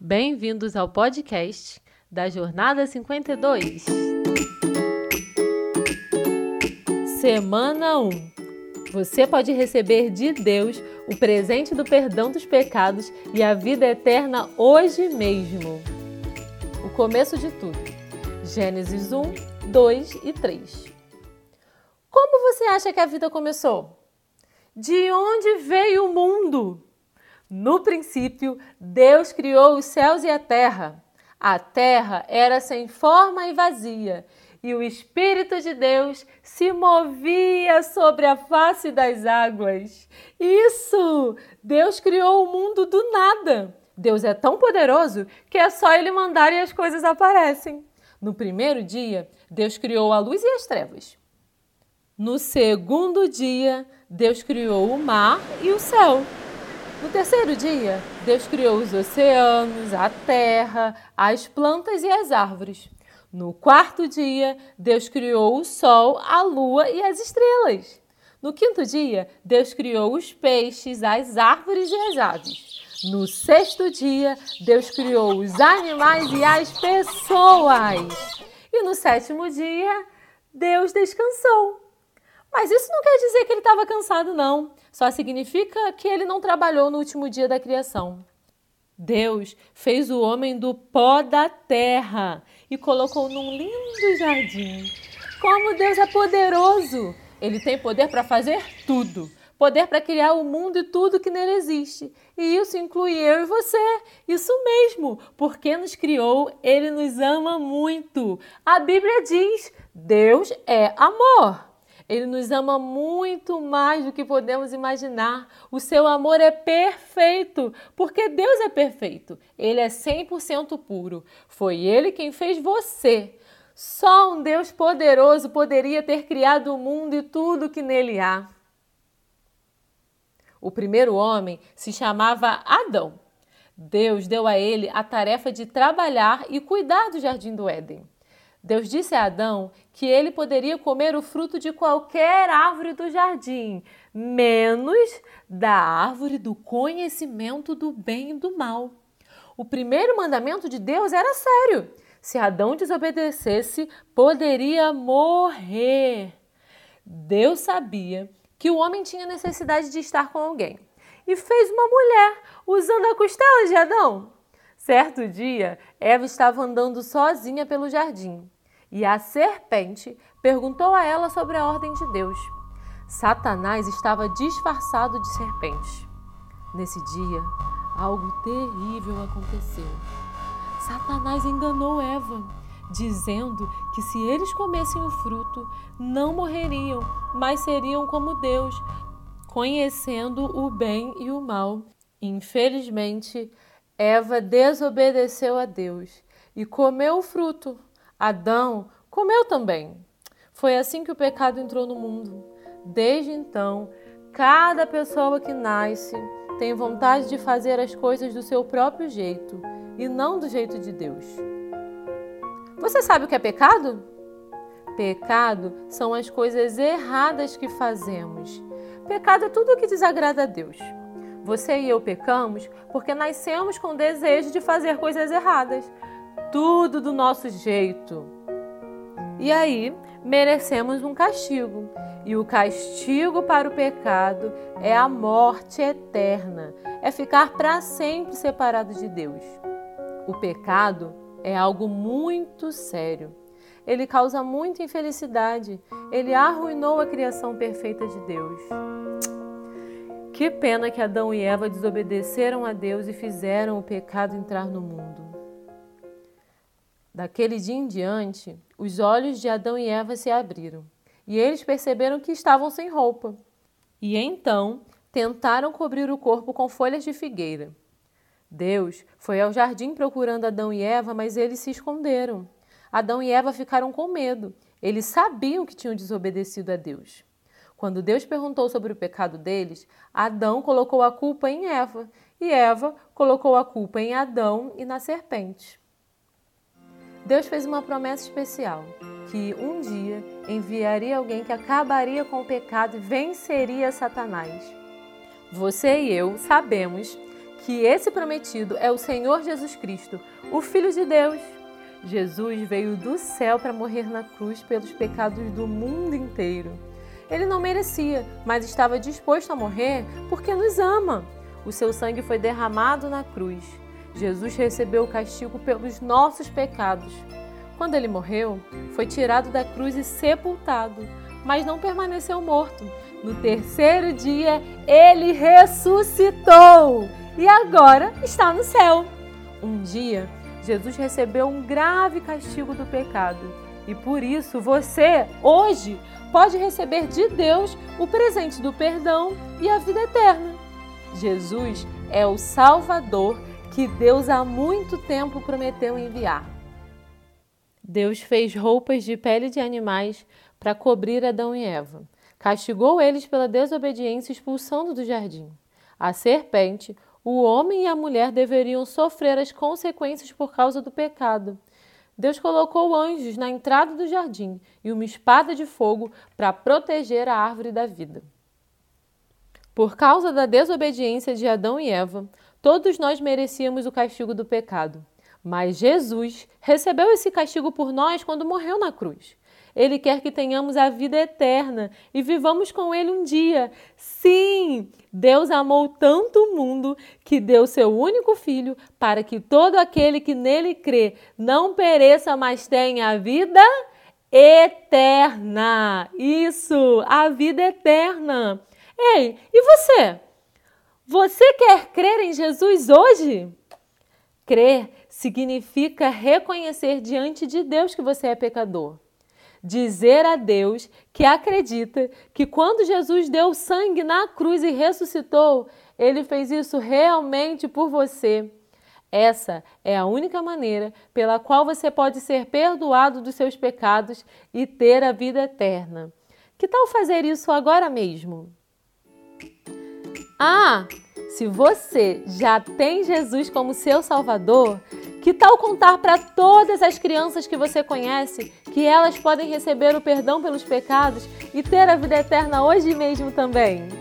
Bem-vindos ao podcast da Jornada 52. Semana 1. Você pode receber de Deus o presente do perdão dos pecados e a vida eterna hoje mesmo. O começo de tudo. Gênesis 1, 2 e 3. Como você acha que a vida começou? De onde veio o mundo? No princípio, Deus criou os céus e a terra. A terra era sem forma e vazia, e o Espírito de Deus se movia sobre a face das águas. Isso! Deus criou o mundo do nada. Deus é tão poderoso que é só ele mandar e as coisas aparecem. No primeiro dia, Deus criou a luz e as trevas. No segundo dia, Deus criou o mar e o céu. No terceiro dia, Deus criou os oceanos, a terra, as plantas e as árvores. No quarto dia, Deus criou o sol, a lua e as estrelas. No quinto dia, Deus criou os peixes, as árvores e as aves. No sexto dia, Deus criou os animais e as pessoas. E no sétimo dia, Deus descansou. Mas isso não quer dizer que ele estava cansado, não. Só significa que ele não trabalhou no último dia da criação. Deus fez o homem do pó da terra e colocou num lindo jardim. Como Deus é poderoso! Ele tem poder para fazer tudo. Poder para criar o mundo e tudo que nele existe. E isso inclui eu e você. Isso mesmo. Porque nos criou, ele nos ama muito. A Bíblia diz: Deus é amor. Ele nos ama muito mais do que podemos imaginar. O seu amor é perfeito, porque Deus é perfeito. Ele é 100% puro. Foi ele quem fez você. Só um Deus poderoso poderia ter criado o mundo e tudo que nele há. O primeiro homem se chamava Adão. Deus deu a ele a tarefa de trabalhar e cuidar do jardim do Éden. Deus disse a Adão que ele poderia comer o fruto de qualquer árvore do jardim, menos da árvore do conhecimento do bem e do mal. O primeiro mandamento de Deus era sério. Se Adão desobedecesse, poderia morrer. Deus sabia que o homem tinha necessidade de estar com alguém e fez uma mulher usando a costela de Adão. Certo dia, Eva estava andando sozinha pelo jardim e a serpente perguntou a ela sobre a ordem de Deus. Satanás estava disfarçado de serpente. Nesse dia, algo terrível aconteceu. Satanás enganou Eva, dizendo que se eles comessem o fruto, não morreriam, mas seriam como Deus, conhecendo o bem e o mal. Infelizmente, Eva desobedeceu a Deus e comeu o fruto. Adão comeu também. Foi assim que o pecado entrou no mundo. Desde então, cada pessoa que nasce tem vontade de fazer as coisas do seu próprio jeito e não do jeito de Deus. Você sabe o que é pecado? Pecado são as coisas erradas que fazemos. Pecado é tudo o que desagrada a Deus. Você e eu pecamos porque nascemos com o desejo de fazer coisas erradas, tudo do nosso jeito. E aí merecemos um castigo. E o castigo para o pecado é a morte eterna, é ficar para sempre separado de Deus. O pecado é algo muito sério. Ele causa muita infelicidade. Ele arruinou a criação perfeita de Deus. Que pena que Adão e Eva desobedeceram a Deus e fizeram o pecado entrar no mundo. Daquele dia em diante, os olhos de Adão e Eva se abriram e eles perceberam que estavam sem roupa. E então tentaram cobrir o corpo com folhas de figueira. Deus foi ao jardim procurando Adão e Eva, mas eles se esconderam. Adão e Eva ficaram com medo. Eles sabiam que tinham desobedecido a Deus. Quando Deus perguntou sobre o pecado deles, Adão colocou a culpa em Eva e Eva colocou a culpa em Adão e na serpente. Deus fez uma promessa especial, que um dia enviaria alguém que acabaria com o pecado e venceria Satanás. Você e eu sabemos que esse prometido é o Senhor Jesus Cristo, o Filho de Deus. Jesus veio do céu para morrer na cruz pelos pecados do mundo inteiro. Ele não merecia, mas estava disposto a morrer porque nos ama. O seu sangue foi derramado na cruz. Jesus recebeu o castigo pelos nossos pecados. Quando ele morreu, foi tirado da cruz e sepultado, mas não permaneceu morto. No terceiro dia, ele ressuscitou e agora está no céu. Um dia, Jesus recebeu um grave castigo do pecado e por isso você, hoje, pode receber de Deus o presente do perdão e a vida eterna. Jesus é o Salvador que Deus há muito tempo prometeu enviar. Deus fez roupas de pele de animais para cobrir Adão e Eva. Castigou eles pela desobediência, expulsando do jardim. A serpente, o homem e a mulher deveriam sofrer as consequências por causa do pecado. Deus colocou anjos na entrada do jardim e uma espada de fogo para proteger a árvore da vida. Por causa da desobediência de Adão e Eva, todos nós merecíamos o castigo do pecado. Mas Jesus recebeu esse castigo por nós quando morreu na cruz. Ele quer que tenhamos a vida eterna e vivamos com Ele um dia. Sim, Deus amou tanto o mundo que deu seu único filho para que todo aquele que nele crê não pereça, mas tenha a vida eterna. Isso, a vida eterna. Ei, e você? Você quer crer em Jesus hoje? Crer significa reconhecer diante de Deus que você é pecador. Dizer a Deus que acredita que quando Jesus deu sangue na cruz e ressuscitou, ele fez isso realmente por você. Essa é a única maneira pela qual você pode ser perdoado dos seus pecados e ter a vida eterna. Que tal fazer isso agora mesmo? Ah, se você já tem Jesus como seu Salvador, que tal contar para todas as crianças que você conhece que elas podem receber o perdão pelos pecados e ter a vida eterna hoje mesmo também?